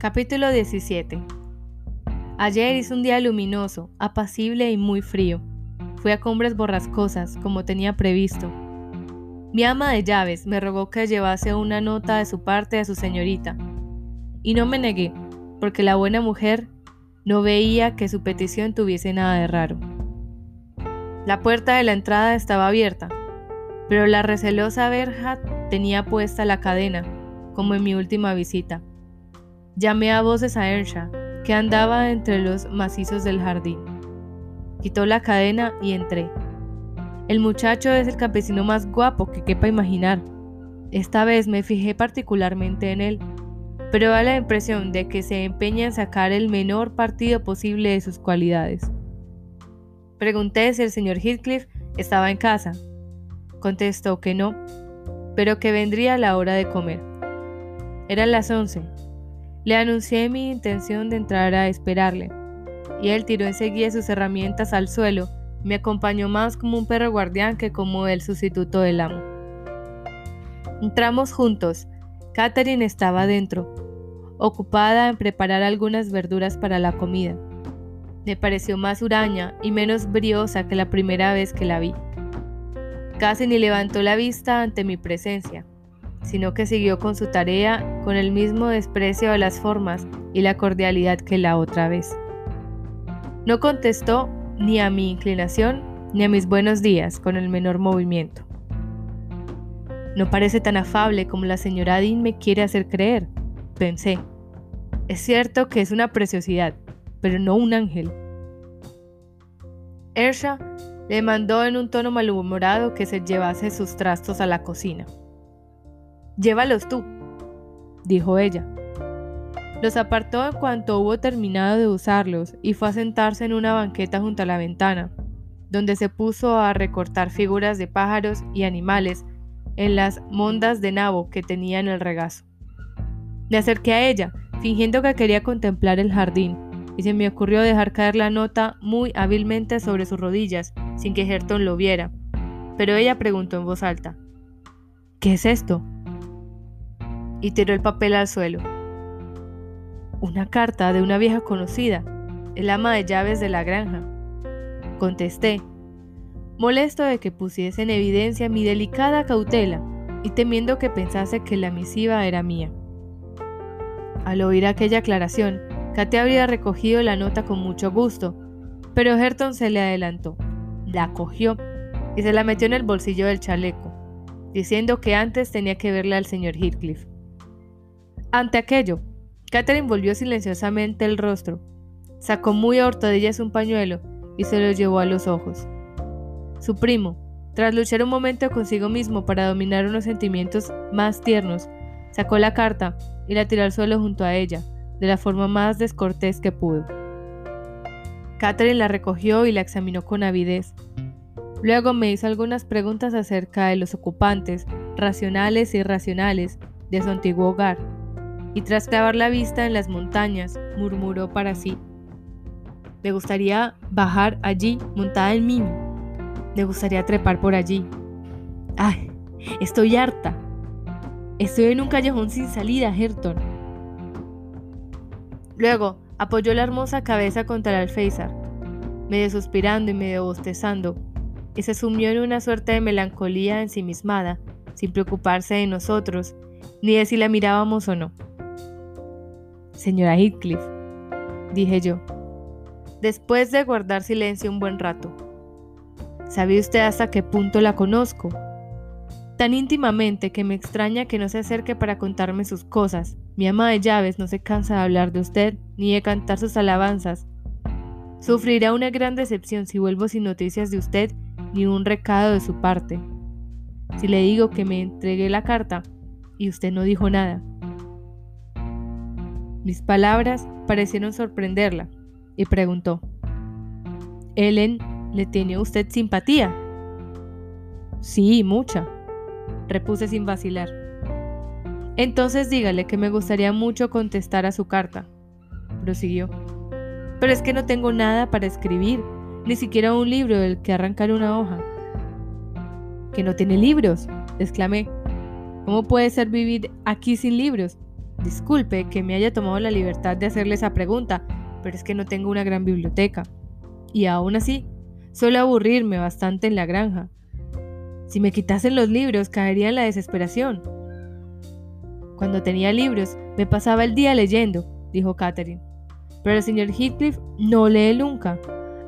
Capítulo 17 Ayer hizo un día luminoso, apacible y muy frío. Fui a cumbres borrascosas, como tenía previsto. Mi ama de llaves me rogó que llevase una nota de su parte a su señorita, y no me negué, porque la buena mujer no veía que su petición tuviese nada de raro. La puerta de la entrada estaba abierta, pero la recelosa verja tenía puesta la cadena, como en mi última visita. Llamé a voces a Ersha, que andaba entre los macizos del jardín. Quitó la cadena y entré. El muchacho es el campesino más guapo que quepa imaginar. Esta vez me fijé particularmente en él, pero da la impresión de que se empeña en sacar el menor partido posible de sus cualidades. Pregunté si el señor Heathcliff estaba en casa. Contestó que no, pero que vendría a la hora de comer. Eran las once. Le anuncié mi intención de entrar a esperarle, y él tiró enseguida sus herramientas al suelo, me acompañó más como un perro guardián que como el sustituto del amo. Entramos juntos. Catherine estaba dentro, ocupada en preparar algunas verduras para la comida. Me pareció más huraña y menos briosa que la primera vez que la vi. Casi ni levantó la vista ante mi presencia sino que siguió con su tarea con el mismo desprecio de las formas y la cordialidad que la otra vez. No contestó ni a mi inclinación ni a mis buenos días con el menor movimiento. No parece tan afable como la señora Dean me quiere hacer creer, pensé. Es cierto que es una preciosidad, pero no un ángel. Ersha le mandó en un tono malhumorado que se llevase sus trastos a la cocina. Llévalos tú, dijo ella. Los apartó en cuanto hubo terminado de usarlos y fue a sentarse en una banqueta junto a la ventana, donde se puso a recortar figuras de pájaros y animales en las mondas de nabo que tenía en el regazo. Me acerqué a ella, fingiendo que quería contemplar el jardín, y se me ocurrió dejar caer la nota muy hábilmente sobre sus rodillas, sin que Herton lo viera. Pero ella preguntó en voz alta, ¿Qué es esto? Y tiró el papel al suelo. Una carta de una vieja conocida, el ama de llaves de la granja. Contesté, molesto de que pusiese en evidencia mi delicada cautela y temiendo que pensase que la misiva era mía. Al oír aquella aclaración, Kate habría recogido la nota con mucho gusto, pero Herton se le adelantó, la cogió y se la metió en el bolsillo del chaleco, diciendo que antes tenía que verle al señor Heathcliff. Ante aquello, Catherine volvió silenciosamente el rostro, sacó muy a hurtadillas un pañuelo y se lo llevó a los ojos. Su primo, tras luchar un momento consigo mismo para dominar unos sentimientos más tiernos, sacó la carta y la tiró al suelo junto a ella, de la forma más descortés que pudo. Catherine la recogió y la examinó con avidez. Luego me hizo algunas preguntas acerca de los ocupantes, racionales e irracionales, de su antiguo hogar y tras clavar la vista en las montañas, murmuró para sí. Me gustaría bajar allí montada en mí. Me gustaría trepar por allí. ¡Ay! Estoy harta. Estoy en un callejón sin salida, Herton. Luego apoyó la hermosa cabeza contra el alféizar, medio suspirando y medio bostezando, y se sumió en una suerte de melancolía ensimismada, sin preocuparse de nosotros, ni de si la mirábamos o no. Señora Heathcliff, dije yo, después de guardar silencio un buen rato. ¿Sabe usted hasta qué punto la conozco? Tan íntimamente que me extraña que no se acerque para contarme sus cosas. Mi ama de llaves no se cansa de hablar de usted ni de cantar sus alabanzas. Sufrirá una gran decepción si vuelvo sin noticias de usted ni un recado de su parte. Si le digo que me entregué la carta y usted no dijo nada, mis palabras parecieron sorprenderla y preguntó, Ellen, ¿le tiene usted simpatía? Sí, mucha, repuse sin vacilar. Entonces dígale que me gustaría mucho contestar a su carta, prosiguió. Pero es que no tengo nada para escribir, ni siquiera un libro del que arrancar una hoja. ¿Que no tiene libros? exclamé. ¿Cómo puede ser vivir aquí sin libros? Disculpe que me haya tomado la libertad de hacerle esa pregunta, pero es que no tengo una gran biblioteca. Y aún así, suelo aburrirme bastante en la granja. Si me quitasen los libros, caería en la desesperación. Cuando tenía libros, me pasaba el día leyendo, dijo Catherine. Pero el señor Heathcliff no lee nunca,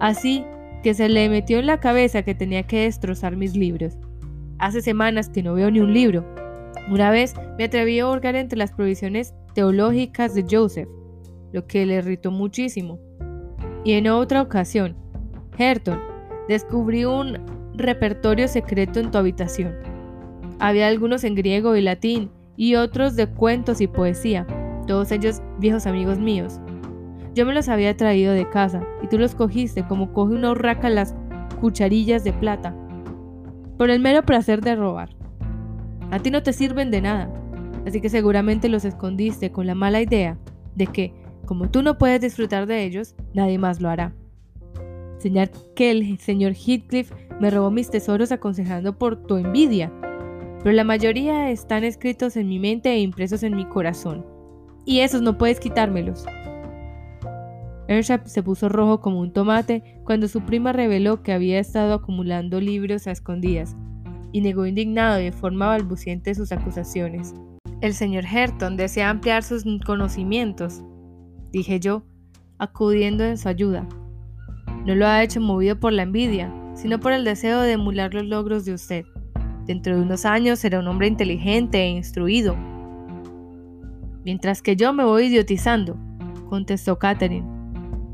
así que se le metió en la cabeza que tenía que destrozar mis libros. Hace semanas que no veo ni un libro. Una vez me atreví a hurgar entre las provisiones teológicas de Joseph, lo que le irritó muchísimo. Y en otra ocasión, Herton, descubrí un repertorio secreto en tu habitación. Había algunos en griego y latín y otros de cuentos y poesía, todos ellos viejos amigos míos. Yo me los había traído de casa y tú los cogiste como coge una urraca las cucharillas de plata, por el mero placer de robar. A ti no te sirven de nada, así que seguramente los escondiste con la mala idea de que, como tú no puedes disfrutar de ellos, nadie más lo hará. Señal que el señor Heathcliff me robó mis tesoros aconsejando por tu envidia, pero la mayoría están escritos en mi mente e impresos en mi corazón, y esos no puedes quitármelos. Earnshaw se puso rojo como un tomate cuando su prima reveló que había estado acumulando libros a escondidas, y negó indignado de forma balbuciente sus acusaciones. El señor Herton desea ampliar sus conocimientos, dije yo, acudiendo en su ayuda. No lo ha hecho movido por la envidia, sino por el deseo de emular los logros de usted. Dentro de unos años será un hombre inteligente e instruido. Mientras que yo me voy idiotizando, contestó Catherine.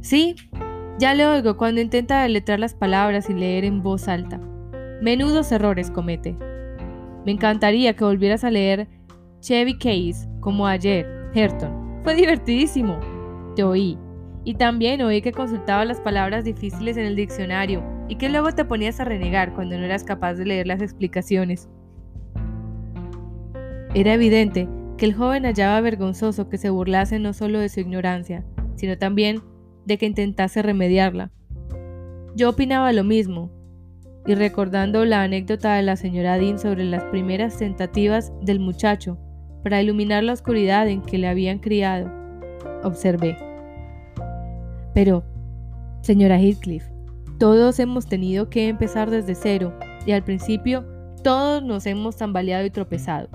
Sí, ya le oigo cuando intenta deletrar las palabras y leer en voz alta. Menudos errores comete. Me encantaría que volvieras a leer Chevy Case como ayer, Herton. Fue divertidísimo. Te oí. Y también oí que consultaba las palabras difíciles en el diccionario y que luego te ponías a renegar cuando no eras capaz de leer las explicaciones. Era evidente que el joven hallaba vergonzoso que se burlase no solo de su ignorancia, sino también de que intentase remediarla. Yo opinaba lo mismo, y recordando la anécdota de la señora Dean sobre las primeras tentativas del muchacho para iluminar la oscuridad en que le habían criado, observé. Pero, señora Heathcliff, todos hemos tenido que empezar desde cero y al principio todos nos hemos tambaleado y tropezado.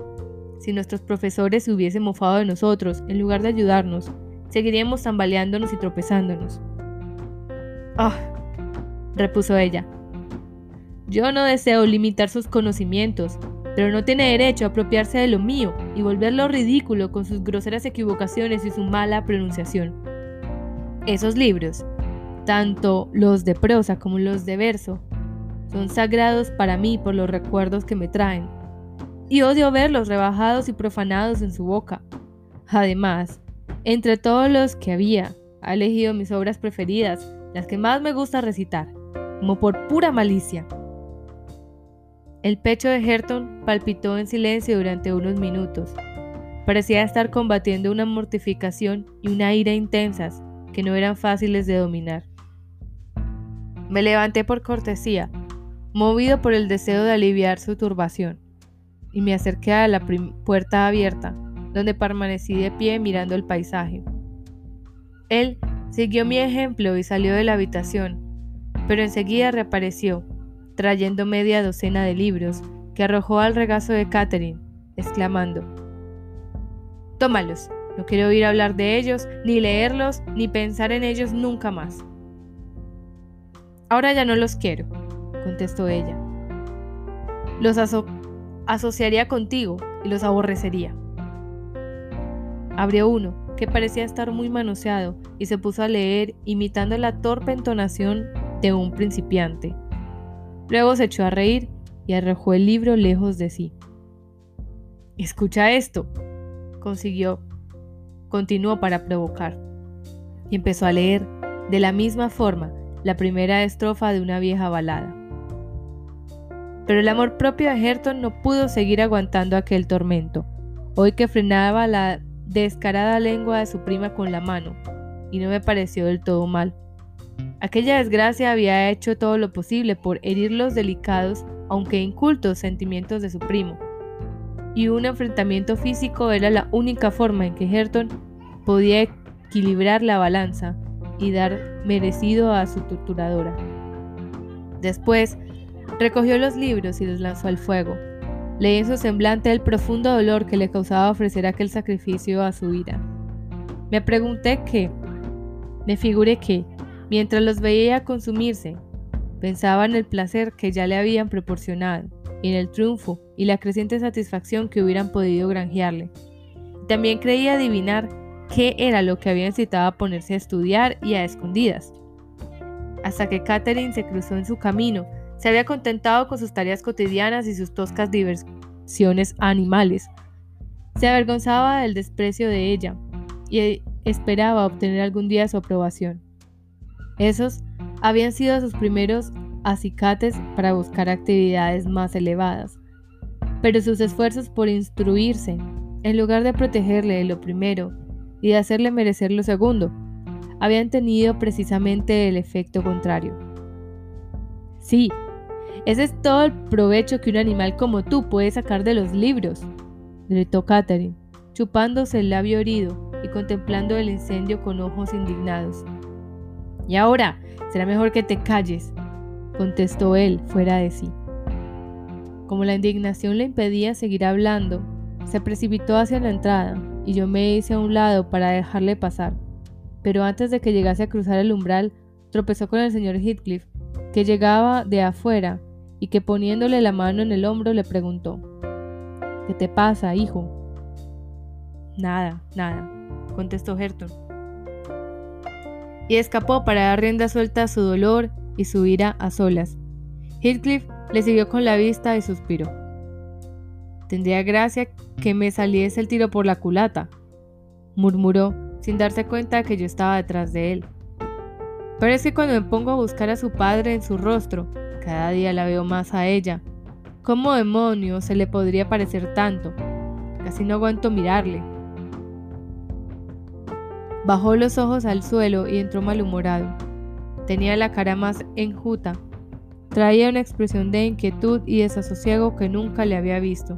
Si nuestros profesores se hubiesen mofado de nosotros en lugar de ayudarnos, seguiríamos tambaleándonos y tropezándonos. Ah, repuso ella. Yo no deseo limitar sus conocimientos, pero no tiene derecho a apropiarse de lo mío y volverlo ridículo con sus groseras equivocaciones y su mala pronunciación. Esos libros, tanto los de prosa como los de verso, son sagrados para mí por los recuerdos que me traen, y odio verlos rebajados y profanados en su boca. Además, entre todos los que había, ha elegido mis obras preferidas, las que más me gusta recitar, como por pura malicia. El pecho de Herton palpitó en silencio durante unos minutos. Parecía estar combatiendo una mortificación y una ira intensas que no eran fáciles de dominar. Me levanté por cortesía, movido por el deseo de aliviar su turbación, y me acerqué a la puerta abierta, donde permanecí de pie mirando el paisaje. Él siguió mi ejemplo y salió de la habitación, pero enseguida reapareció, trayendo media docena de libros que arrojó al regazo de Catherine, exclamando, Tómalos, no quiero oír hablar de ellos, ni leerlos, ni pensar en ellos nunca más. Ahora ya no los quiero, contestó ella. Los asociaría contigo y los aborrecería. Abrió uno, que parecía estar muy manoseado, y se puso a leer imitando la torpe entonación de un principiante. Luego se echó a reír y arrojó el libro lejos de sí. Escucha esto, consiguió, continuó para provocar, y empezó a leer, de la misma forma, la primera estrofa de una vieja balada. Pero el amor propio de Herton no pudo seguir aguantando aquel tormento. Hoy que frenaba la descarada lengua de su prima con la mano, y no me pareció del todo mal. Aquella desgracia había hecho todo lo posible por herir los delicados, aunque incultos, sentimientos de su primo. y un enfrentamiento físico era la única forma en que Herton podía equilibrar la balanza y dar merecido a su torturadora. Después, recogió los libros y los lanzó al fuego. Leí en su semblante el profundo dolor que le causaba ofrecer aquel sacrificio a su ira. Me pregunté qué, me figuré que, mientras los veía consumirse, pensaba en el placer que ya le habían proporcionado, en el triunfo y la creciente satisfacción que hubieran podido granjearle. También creía adivinar qué era lo que había incitado a ponerse a estudiar y a escondidas. Hasta que Catherine se cruzó en su camino, se había contentado con sus tareas cotidianas y sus toscas diversiones animales. Se avergonzaba del desprecio de ella y esperaba obtener algún día su aprobación. Esos habían sido sus primeros acicates para buscar actividades más elevadas, pero sus esfuerzos por instruirse, en lugar de protegerle de lo primero y de hacerle merecer lo segundo, habían tenido precisamente el efecto contrario. Sí, ese es todo el provecho que un animal como tú puede sacar de los libros, gritó Catherine, chupándose el labio herido y contemplando el incendio con ojos indignados. Y ahora, será mejor que te calles, contestó él fuera de sí. Como la indignación le impedía seguir hablando, se precipitó hacia la entrada y yo me hice a un lado para dejarle pasar. Pero antes de que llegase a cruzar el umbral, tropezó con el señor Heathcliff, que llegaba de afuera y que poniéndole la mano en el hombro le preguntó, ¿Qué te pasa, hijo? Nada, nada, contestó Herton. Y escapó para dar rienda suelta a su dolor y su ira a solas. Heathcliff le siguió con la vista y suspiró. Tendría gracia que me saliese el tiro por la culata, murmuró, sin darse cuenta que yo estaba detrás de él. Pero es que cuando me pongo a buscar a su padre en su rostro, cada día la veo más a ella. ¿Cómo demonios se le podría parecer tanto? Casi no aguanto mirarle. Bajó los ojos al suelo y entró malhumorado. Tenía la cara más enjuta. Traía una expresión de inquietud y desasosiego que nunca le había visto.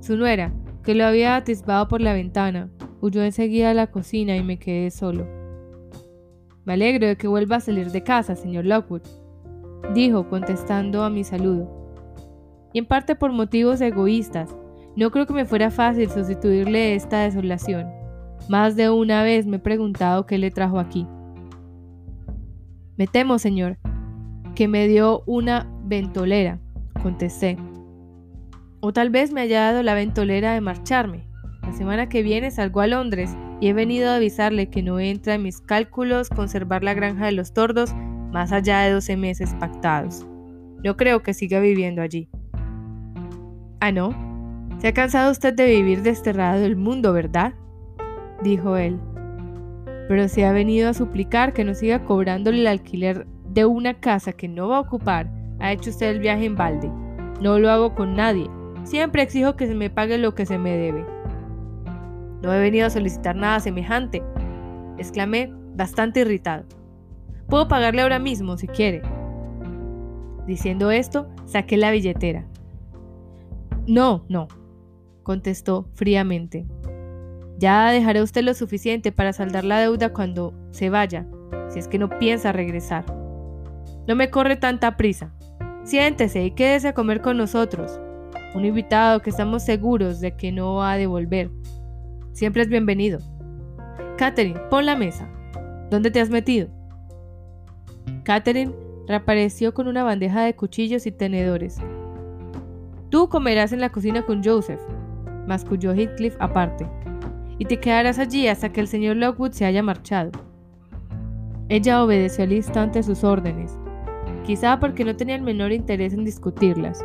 Su nuera, que lo había atisbado por la ventana, huyó enseguida a la cocina y me quedé solo. Me alegro de que vuelva a salir de casa, señor Lockwood, dijo contestando a mi saludo. Y en parte por motivos egoístas, no creo que me fuera fácil sustituirle esta desolación. Más de una vez me he preguntado qué le trajo aquí. Me temo, señor, que me dio una ventolera, contesté. O tal vez me haya dado la ventolera de marcharme. La semana que viene salgo a Londres y he venido a avisarle que no entra en mis cálculos conservar la granja de los tordos más allá de 12 meses pactados. No creo que siga viviendo allí. Ah, no. Se ha cansado usted de vivir desterrado del mundo, ¿verdad? Dijo él pero si ha venido a suplicar que no siga cobrándole el alquiler de una casa que no va a ocupar, ha hecho usted el viaje en balde. No lo hago con nadie. Siempre exijo que se me pague lo que se me debe. No he venido a solicitar nada semejante, exclamé, bastante irritado. Puedo pagarle ahora mismo si quiere. Diciendo esto, saqué la billetera. No, no, contestó fríamente. Ya dejará usted lo suficiente para saldar la deuda cuando se vaya, si es que no piensa regresar. No me corre tanta prisa. Siéntese y quédese a comer con nosotros. Un invitado que estamos seguros de que no va a devolver. Siempre es bienvenido. Catherine, pon la mesa. ¿Dónde te has metido? Catherine reapareció con una bandeja de cuchillos y tenedores. Tú comerás en la cocina con Joseph, masculló Heathcliff aparte y te quedarás allí hasta que el señor Lockwood se haya marchado. Ella obedeció al instante sus órdenes, quizá porque no tenía el menor interés en discutirlas.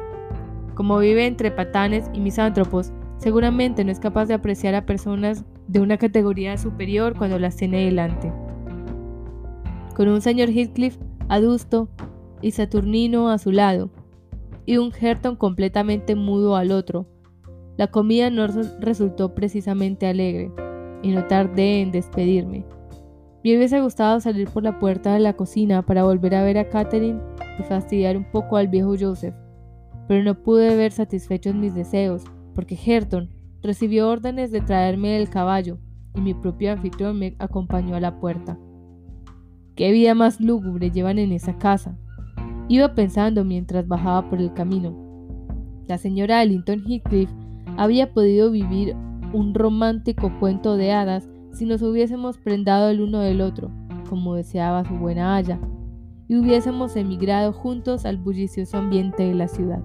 Como vive entre patanes y misántropos, seguramente no es capaz de apreciar a personas de una categoría superior cuando las tiene delante. Con un señor Heathcliff adusto y saturnino a su lado, y un Herton completamente mudo al otro, la comida no resultó precisamente alegre, y no tardé en despedirme. Me hubiese gustado salir por la puerta de la cocina para volver a ver a Catherine y fastidiar un poco al viejo Joseph, pero no pude ver satisfechos mis deseos porque Herton recibió órdenes de traerme el caballo y mi propio anfitrión me acompañó a la puerta. ¿Qué vida más lúgubre llevan en esa casa? Iba pensando mientras bajaba por el camino. La señora Ellington Heathcliff había podido vivir un romántico cuento de hadas si nos hubiésemos prendado el uno del otro, como deseaba su buena haya, y hubiésemos emigrado juntos al bullicioso ambiente de la ciudad.